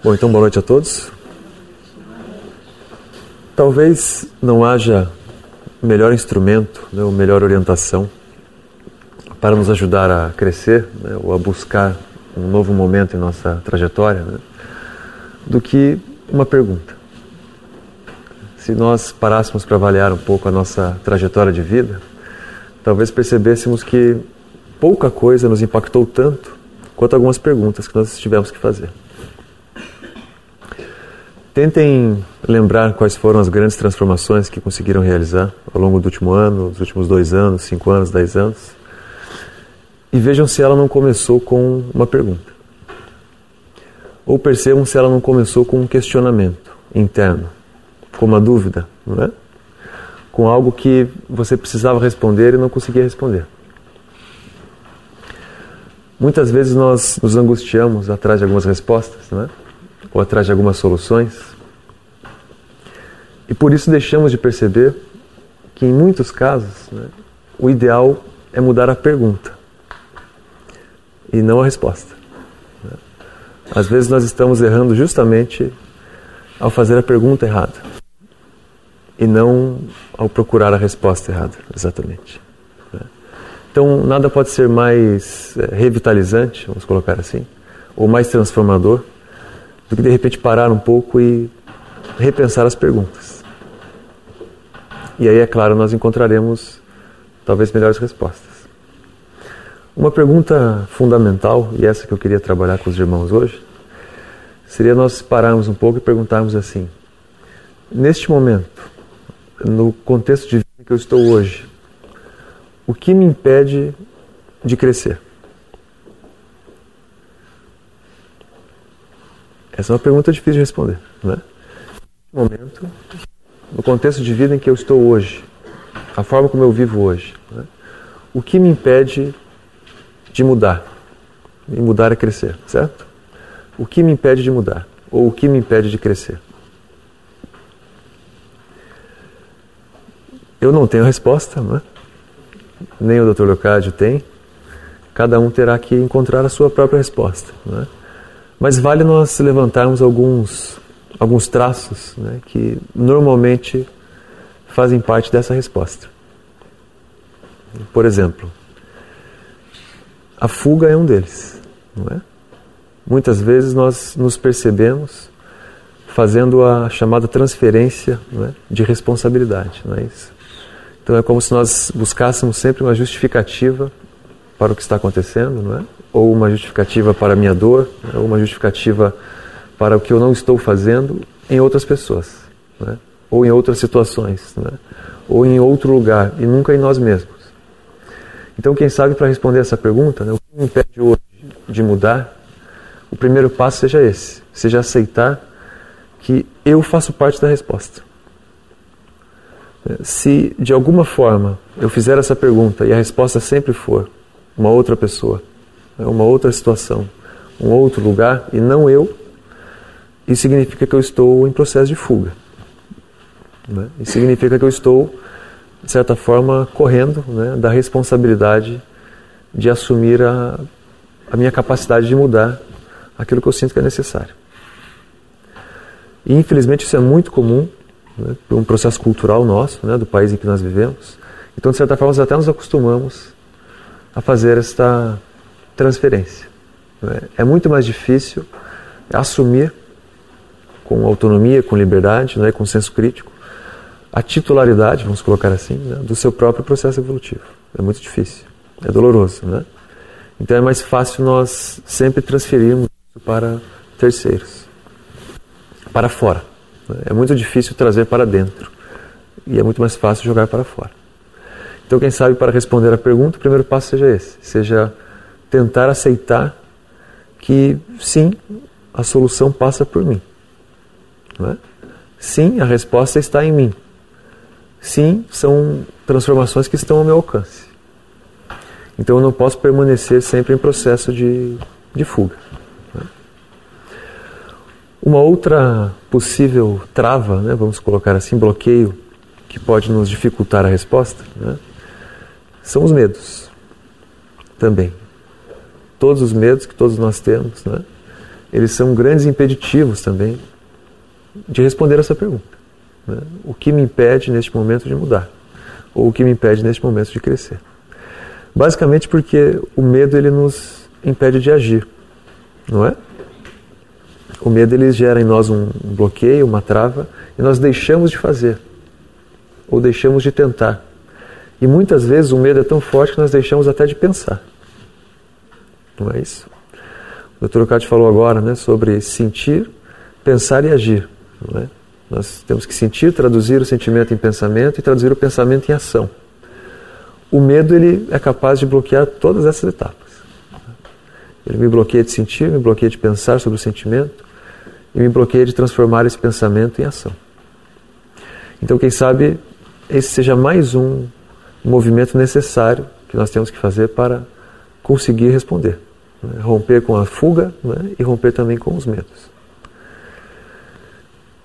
Bom, então boa noite a todos. Talvez não haja melhor instrumento, né, ou melhor orientação para nos ajudar a crescer né, ou a buscar um novo momento em nossa trajetória né, do que uma pergunta. Se nós parássemos para avaliar um pouco a nossa trajetória de vida, talvez percebêssemos que pouca coisa nos impactou tanto quanto algumas perguntas que nós tivemos que fazer. Tentem lembrar quais foram as grandes transformações que conseguiram realizar ao longo do último ano, dos últimos dois anos, cinco anos, dez anos. E vejam se ela não começou com uma pergunta. Ou percebam se ela não começou com um questionamento interno, com uma dúvida, não é? Com algo que você precisava responder e não conseguia responder. Muitas vezes nós nos angustiamos atrás de algumas respostas, não é? Ou atrás de algumas soluções. E por isso deixamos de perceber que, em muitos casos, né, o ideal é mudar a pergunta e não a resposta. Às vezes nós estamos errando justamente ao fazer a pergunta errada e não ao procurar a resposta errada, exatamente. Então, nada pode ser mais eh, revitalizante, vamos colocar assim, ou mais transformador do que de repente parar um pouco e repensar as perguntas. E aí, é claro, nós encontraremos talvez melhores respostas. Uma pergunta fundamental, e essa que eu queria trabalhar com os irmãos hoje, seria nós pararmos um pouco e perguntarmos assim: neste momento, no contexto de vida que eu estou hoje, o que me impede de crescer? Essa é uma pergunta difícil de responder. Né? No momento, no contexto de vida em que eu estou hoje, a forma como eu vivo hoje, né? o que me impede de mudar? E mudar é crescer, certo? O que me impede de mudar? Ou o que me impede de crescer? Eu não tenho resposta, não é? nem o Dr. Leocádio tem. Cada um terá que encontrar a sua própria resposta. Não é? Mas vale nós levantarmos alguns, alguns traços né, que normalmente fazem parte dessa resposta. Por exemplo, a fuga é um deles. Não é? Muitas vezes nós nos percebemos fazendo a chamada transferência é, de responsabilidade. Não é isso? Então é como se nós buscássemos sempre uma justificativa para o que está acontecendo, não é? ou uma justificativa para a minha dor, né? ou uma justificativa para o que eu não estou fazendo em outras pessoas, né? ou em outras situações, né? ou em outro lugar, e nunca em nós mesmos. Então, quem sabe para responder essa pergunta, né, o que me impede hoje de mudar, o primeiro passo seja esse: seja aceitar que eu faço parte da resposta. Se de alguma forma eu fizer essa pergunta e a resposta sempre for uma outra pessoa, é uma outra situação, um outro lugar e não eu, isso significa que eu estou em processo de fuga. Né? Isso significa que eu estou, de certa forma, correndo né, da responsabilidade de assumir a, a minha capacidade de mudar aquilo que eu sinto que é necessário. E infelizmente isso é muito comum né, um processo cultural nosso, né, do país em que nós vivemos. Então, de certa forma, nós até nos acostumamos a fazer esta transferência. É muito mais difícil assumir com autonomia, com liberdade, né, com senso crítico, a titularidade, vamos colocar assim, né, do seu próprio processo evolutivo. É muito difícil, é doloroso. Né? Então é mais fácil nós sempre transferirmos isso para terceiros, para fora. Né? É muito difícil trazer para dentro e é muito mais fácil jogar para fora. Então, quem sabe, para responder a pergunta, o primeiro passo seja esse: seja tentar aceitar que sim, a solução passa por mim. É? Sim, a resposta está em mim. Sim, são transformações que estão ao meu alcance. Então eu não posso permanecer sempre em processo de, de fuga. É? Uma outra possível trava, né, vamos colocar assim, bloqueio, que pode nos dificultar a resposta, né, são os medos também. Todos os medos que todos nós temos, né? eles são grandes impeditivos também de responder essa pergunta. Né? O que me impede neste momento de mudar? Ou o que me impede neste momento de crescer? Basicamente porque o medo ele nos impede de agir, não é? O medo ele gera em nós um bloqueio, uma trava, e nós deixamos de fazer, ou deixamos de tentar. E muitas vezes o medo é tão forte que nós deixamos até de pensar. Não é isso? O Dr. Ocati falou agora né, sobre sentir, pensar e agir. Não é? Nós temos que sentir, traduzir o sentimento em pensamento e traduzir o pensamento em ação. O medo ele é capaz de bloquear todas essas etapas. Ele me bloqueia de sentir, me bloqueia de pensar sobre o sentimento e me bloqueia de transformar esse pensamento em ação. Então, quem sabe esse seja mais um movimento necessário que nós temos que fazer para conseguir responder. Né? Romper com a fuga né? e romper também com os medos.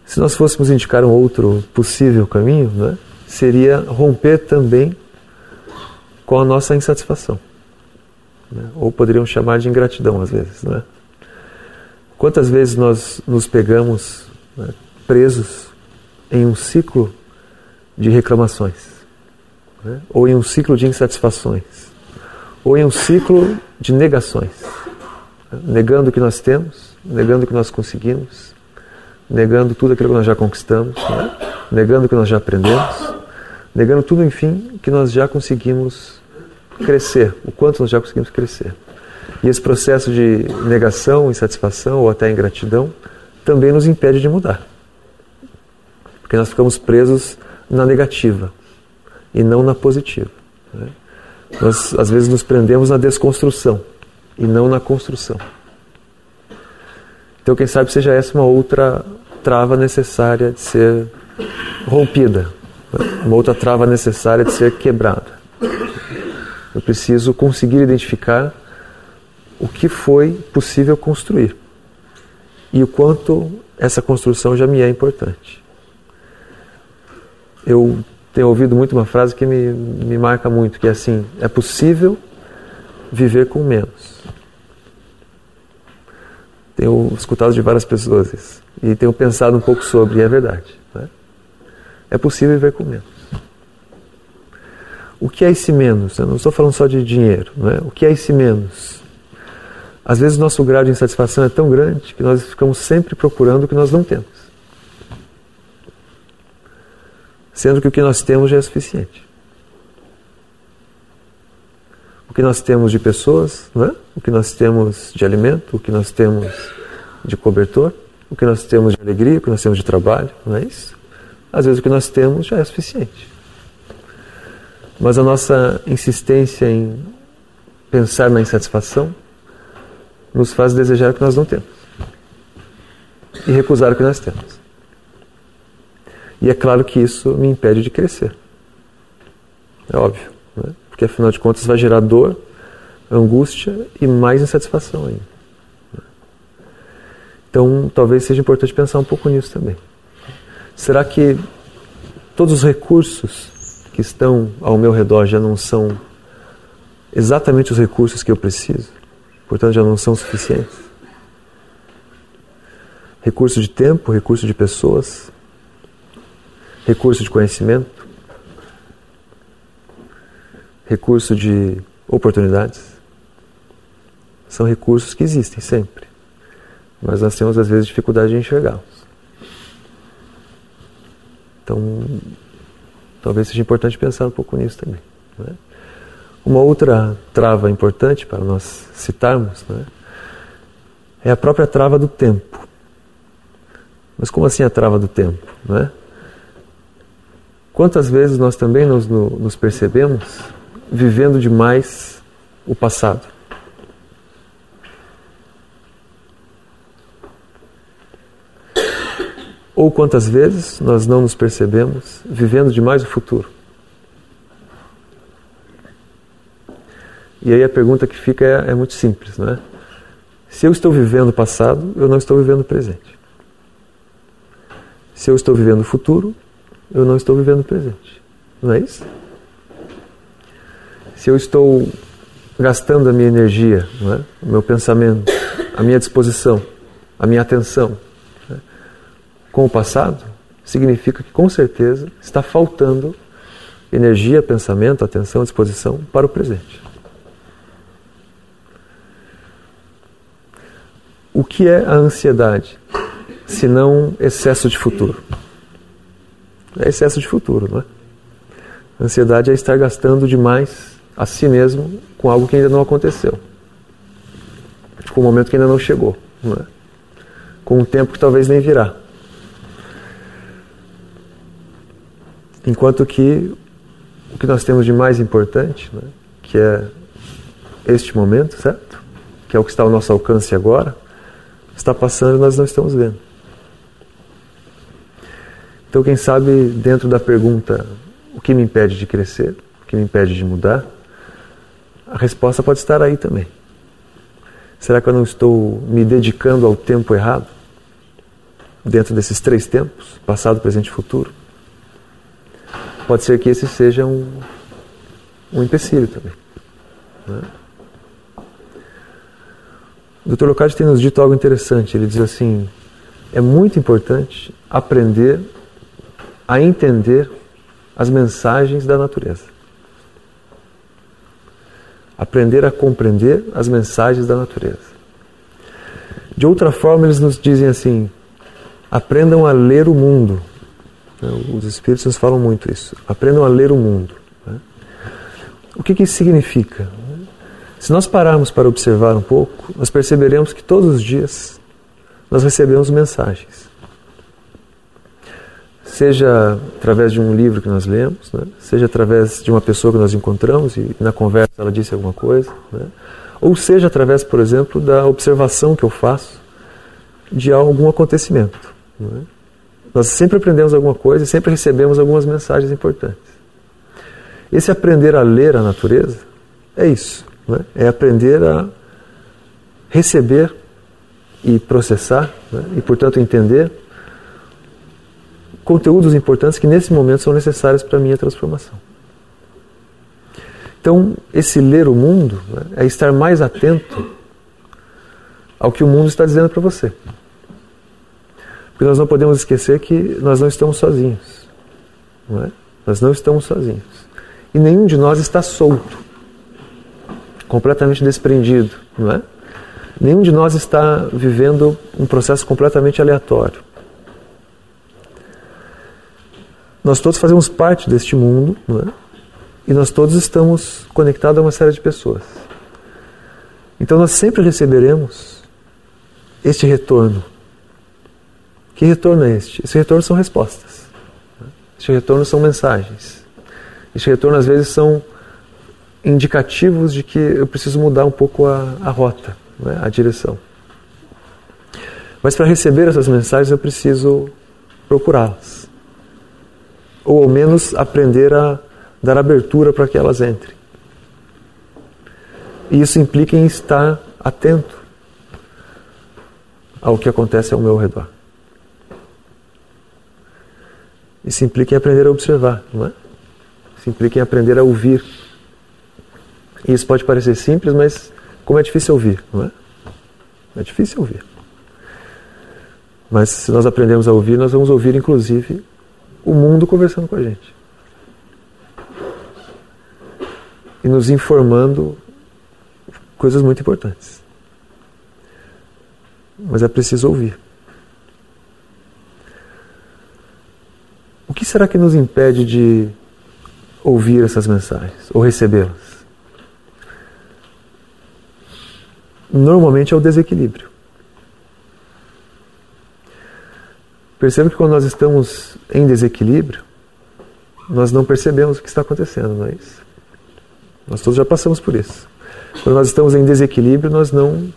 Se nós fôssemos indicar um outro possível caminho, né? seria romper também com a nossa insatisfação. Né? Ou poderiam chamar de ingratidão às vezes. Né? Quantas vezes nós nos pegamos né, presos em um ciclo de reclamações, né? ou em um ciclo de insatisfações, ou em um ciclo de negações, né? negando o que nós temos, negando o que nós conseguimos, negando tudo aquilo que nós já conquistamos, né? negando o que nós já aprendemos, negando tudo, enfim, que nós já conseguimos crescer, o quanto nós já conseguimos crescer. E esse processo de negação, insatisfação ou até ingratidão também nos impede de mudar. Porque nós ficamos presos na negativa e não na positiva. Né? Nós, às vezes, nos prendemos na desconstrução e não na construção. Então, quem sabe seja essa uma outra trava necessária de ser rompida, né? uma outra trava necessária de ser quebrada. Eu preciso conseguir identificar o que foi possível construir e o quanto essa construção já me é importante. Eu tenho ouvido muito uma frase que me, me marca muito, que é assim: é possível viver com menos. Tenho escutado de várias pessoas isso e tenho pensado um pouco sobre, e é verdade. Né? É possível viver com menos. O que é esse menos? Eu não estou falando só de dinheiro. Não é? O que é esse menos? Às vezes nosso grau de insatisfação é tão grande que nós ficamos sempre procurando o que nós não temos. Sendo que o que nós temos já é suficiente. O que nós temos de pessoas, é? o que nós temos de alimento, o que nós temos de cobertor, o que nós temos de alegria, o que nós temos de trabalho, não é isso? Às vezes o que nós temos já é suficiente. Mas a nossa insistência em pensar na insatisfação nos faz desejar o que nós não temos e recusar o que nós temos. E é claro que isso me impede de crescer. É óbvio, né? porque afinal de contas vai gerar dor, angústia e mais insatisfação ainda. Então talvez seja importante pensar um pouco nisso também. Será que todos os recursos que estão ao meu redor já não são exatamente os recursos que eu preciso, portanto já não são suficientes. Recurso de tempo, recurso de pessoas, recurso de conhecimento, recurso de oportunidades. São recursos que existem sempre, mas nós temos às vezes dificuldade de enxergá-los. Então, Talvez seja importante pensar um pouco nisso também. Né? Uma outra trava importante para nós citarmos né, é a própria trava do tempo. Mas como assim a trava do tempo? Né? Quantas vezes nós também nos, nos percebemos vivendo demais o passado? Ou quantas vezes nós não nos percebemos vivendo demais o futuro? E aí a pergunta que fica é, é muito simples, não é? Se eu estou vivendo o passado, eu não estou vivendo o presente. Se eu estou vivendo o futuro, eu não estou vivendo o presente. Não é isso? Se eu estou gastando a minha energia, é? o meu pensamento, a minha disposição a minha atenção né, com o passado, significa que com certeza está faltando energia, pensamento, atenção, disposição para o presente. O que é a ansiedade, se não excesso de futuro? É excesso de futuro, não é? Ansiedade é estar gastando demais a si mesmo com algo que ainda não aconteceu, com um momento que ainda não chegou, não é? com um tempo que talvez nem virá. Enquanto que o que nós temos de mais importante, né, que é este momento, certo? Que é o que está ao nosso alcance agora, está passando e nós não estamos vendo. Então, quem sabe, dentro da pergunta o que me impede de crescer, o que me impede de mudar, a resposta pode estar aí também. Será que eu não estou me dedicando ao tempo errado? Dentro desses três tempos, passado, presente e futuro? pode ser que esse seja um, um empecilho também. Né? O Dr. Locati tem nos dito algo interessante. Ele diz assim: é muito importante aprender a entender as mensagens da natureza. Aprender a compreender as mensagens da natureza. De outra forma, eles nos dizem assim: aprendam a ler o mundo né? Os espíritos nos falam muito isso. Aprendam a ler o mundo. Né? O que, que isso significa? Se nós pararmos para observar um pouco, nós perceberemos que todos os dias nós recebemos mensagens. Seja através de um livro que nós lemos, né? seja através de uma pessoa que nós encontramos e na conversa ela disse alguma coisa, né? ou seja através, por exemplo, da observação que eu faço de algum acontecimento. Né? Nós sempre aprendemos alguma coisa e sempre recebemos algumas mensagens importantes. Esse aprender a ler a natureza é isso. Né? É aprender a receber e processar né? e, portanto, entender conteúdos importantes que nesse momento são necessários para a minha transformação. Então, esse ler o mundo né? é estar mais atento ao que o mundo está dizendo para você. Porque nós não podemos esquecer que nós não estamos sozinhos. Não é? Nós não estamos sozinhos. E nenhum de nós está solto, completamente desprendido, não é? Nenhum de nós está vivendo um processo completamente aleatório. Nós todos fazemos parte deste mundo, não é? E nós todos estamos conectados a uma série de pessoas. Então nós sempre receberemos este retorno que retorno é este? Esse retorno são respostas. Este retorno são mensagens. Este retorno às vezes são indicativos de que eu preciso mudar um pouco a, a rota, né? a direção. Mas para receber essas mensagens eu preciso procurá-las. Ou ao menos aprender a dar abertura para que elas entrem. E isso implica em estar atento ao que acontece ao meu redor. Isso implica em aprender a observar, não é? Isso implica em aprender a ouvir. E isso pode parecer simples, mas como é difícil ouvir, não é? É difícil ouvir. Mas se nós aprendemos a ouvir, nós vamos ouvir inclusive o mundo conversando com a gente. E nos informando coisas muito importantes. Mas é preciso ouvir. O que será que nos impede de ouvir essas mensagens ou recebê-las? Normalmente é o desequilíbrio. Perceba que quando nós estamos em desequilíbrio, nós não percebemos o que está acontecendo, não é isso? Nós todos já passamos por isso. Quando nós estamos em desequilíbrio, nós não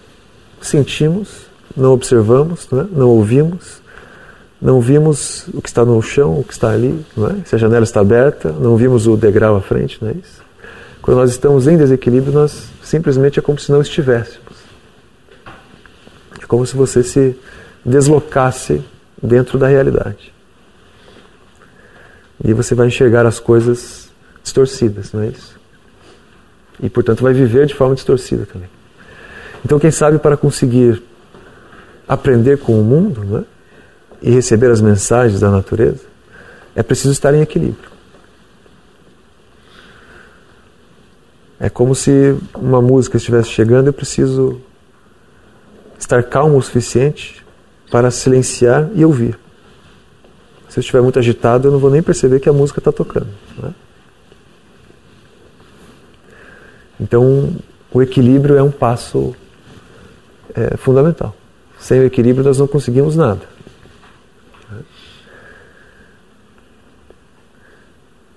sentimos, não observamos, não, é? não ouvimos, não vimos o que está no chão, o que está ali, não é? se a janela está aberta, não vimos o degrau à frente, não é isso? Quando nós estamos em desequilíbrio, nós simplesmente é como se não estivéssemos. É como se você se deslocasse dentro da realidade. E você vai enxergar as coisas distorcidas, não é isso? E portanto vai viver de forma distorcida também. Então, quem sabe para conseguir aprender com o mundo né? e receber as mensagens da natureza, é preciso estar em equilíbrio. É como se uma música estivesse chegando, eu preciso estar calmo o suficiente para silenciar e ouvir. Se eu estiver muito agitado, eu não vou nem perceber que a música está tocando. Né? Então, o equilíbrio é um passo é, fundamental. Sem o equilíbrio, nós não conseguimos nada.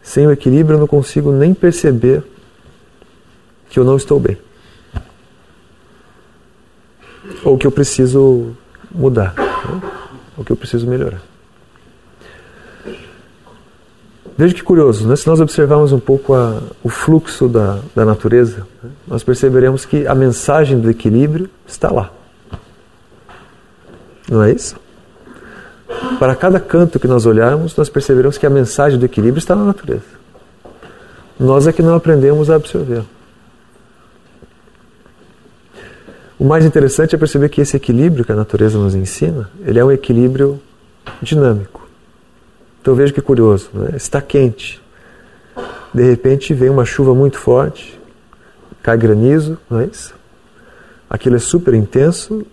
Sem o equilíbrio, eu não consigo nem perceber que eu não estou bem. Ou que eu preciso mudar. Né? Ou que eu preciso melhorar. Veja que curioso, né? se nós observarmos um pouco a, o fluxo da, da natureza, né? nós perceberemos que a mensagem do equilíbrio está lá. Não é isso? Para cada canto que nós olharmos, nós perceberemos que a mensagem do equilíbrio está na natureza. Nós é que não aprendemos a absorver. O mais interessante é perceber que esse equilíbrio que a natureza nos ensina, ele é um equilíbrio dinâmico. Então veja que curioso, né? está quente. De repente vem uma chuva muito forte, cai granizo, não é isso? Aquilo é super intenso,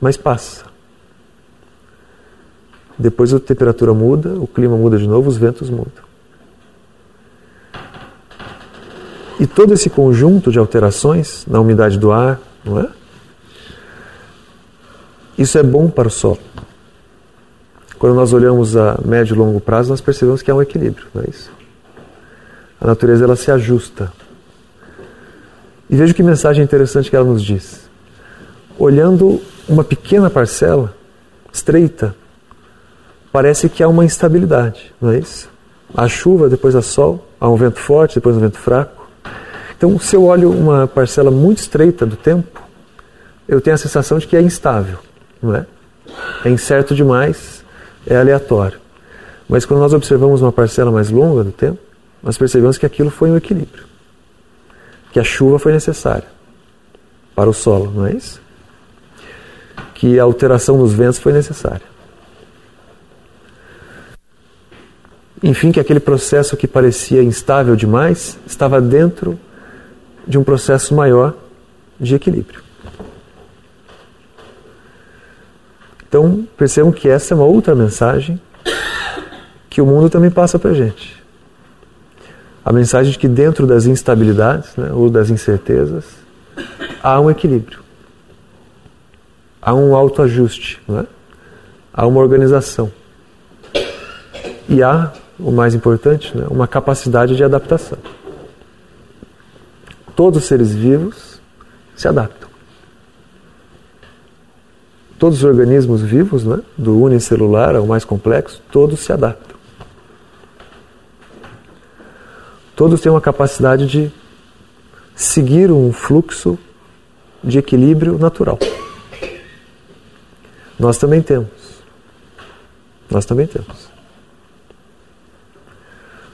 mas passa. Depois a temperatura muda, o clima muda de novo, os ventos mudam. E todo esse conjunto de alterações na umidade do ar, não é? Isso é bom para o solo. Quando nós olhamos a médio e longo prazo, nós percebemos que há um equilíbrio, não é isso? A natureza ela se ajusta. E veja que mensagem interessante que ela nos diz. Olhando uma pequena parcela, estreita, parece que há uma instabilidade, não é isso? Há chuva, depois há sol, há um vento forte, depois um vento fraco. Então, se eu olho uma parcela muito estreita do tempo, eu tenho a sensação de que é instável, não é? É incerto demais, é aleatório. Mas quando nós observamos uma parcela mais longa do tempo, nós percebemos que aquilo foi um equilíbrio. Que a chuva foi necessária para o solo, não é isso? Que a alteração dos ventos foi necessária. Enfim, que aquele processo que parecia instável demais estava dentro de um processo maior de equilíbrio. Então, percebam que essa é uma outra mensagem que o mundo também passa para a gente. A mensagem de que dentro das instabilidades, né, ou das incertezas, há um equilíbrio. Há um autoajuste, né? há uma organização. E há, o mais importante, né, uma capacidade de adaptação. Todos os seres vivos se adaptam todos os organismos vivos, né, do unicelular ao mais complexo, todos se adaptam. Todos têm uma capacidade de seguir um fluxo de equilíbrio natural. Nós também temos. Nós também temos.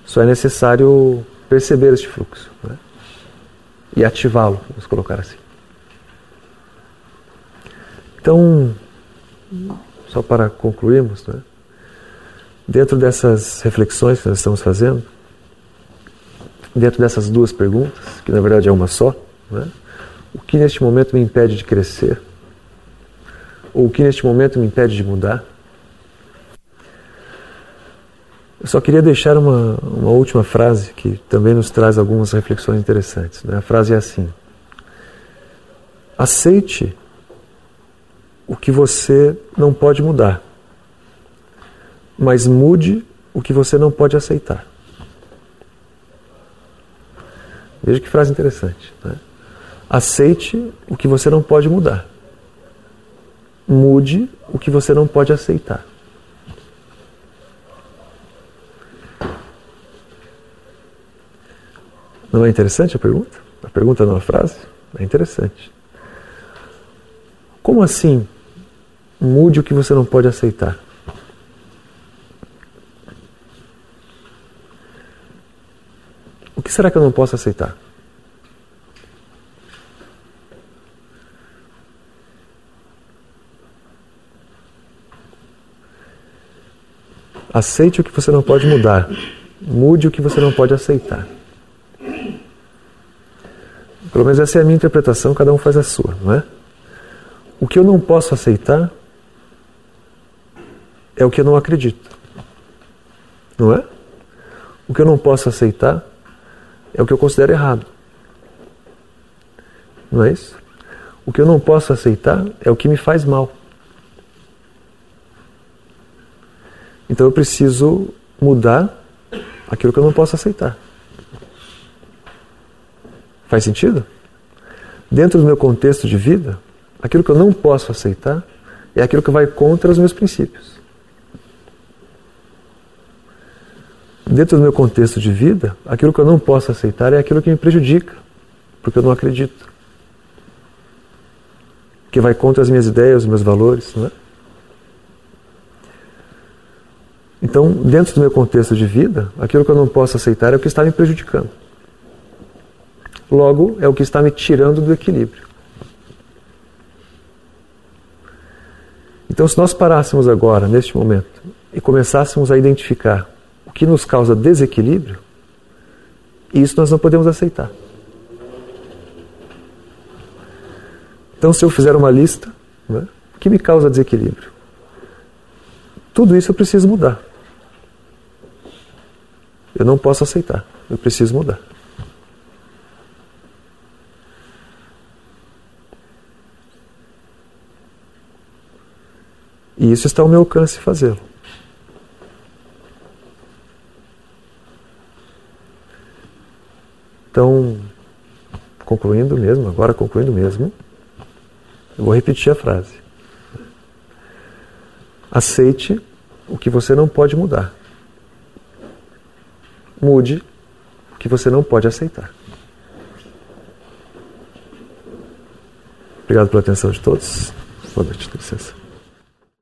Só é necessário perceber este fluxo né? E ativá-lo, vamos colocar assim. Então, só para concluirmos, né? dentro dessas reflexões que nós estamos fazendo, dentro dessas duas perguntas, que na verdade é uma só, né? o que neste momento me impede de crescer? Ou o que neste momento me impede de mudar? Eu só queria deixar uma, uma última frase que também nos traz algumas reflexões interessantes. Né? A frase é assim: Aceite o que você não pode mudar, mas mude o que você não pode aceitar. Veja que frase interessante. Né? Aceite o que você não pode mudar. Mude o que você não pode aceitar. Não é interessante a pergunta? A pergunta não é frase? É interessante. Como assim? Mude o que você não pode aceitar. O que será que eu não posso aceitar? Aceite o que você não pode mudar. Mude o que você não pode aceitar. Pelo menos essa é a minha interpretação, cada um faz a sua, não é? O que eu não posso aceitar é o que eu não acredito. Não é? O que eu não posso aceitar é o que eu considero errado. Não é isso? O que eu não posso aceitar é o que me faz mal. Então eu preciso mudar aquilo que eu não posso aceitar. Faz sentido? Dentro do meu contexto de vida, aquilo que eu não posso aceitar é aquilo que vai contra os meus princípios. Dentro do meu contexto de vida, aquilo que eu não posso aceitar é aquilo que me prejudica, porque eu não acredito. Que vai contra as minhas ideias, os meus valores, não é? Então, dentro do meu contexto de vida, aquilo que eu não posso aceitar é o que está me prejudicando. Logo, é o que está me tirando do equilíbrio. Então, se nós parássemos agora, neste momento, e começássemos a identificar o que nos causa desequilíbrio, isso nós não podemos aceitar. Então, se eu fizer uma lista, né, o que me causa desequilíbrio? Tudo isso eu preciso mudar. Eu não posso aceitar. Eu preciso mudar. E isso está ao meu alcance fazê-lo. Então, concluindo mesmo, agora concluindo mesmo, eu vou repetir a frase. Aceite o que você não pode mudar mude o que você não pode aceitar. Obrigado pela atenção de todos. Boa noite, licença.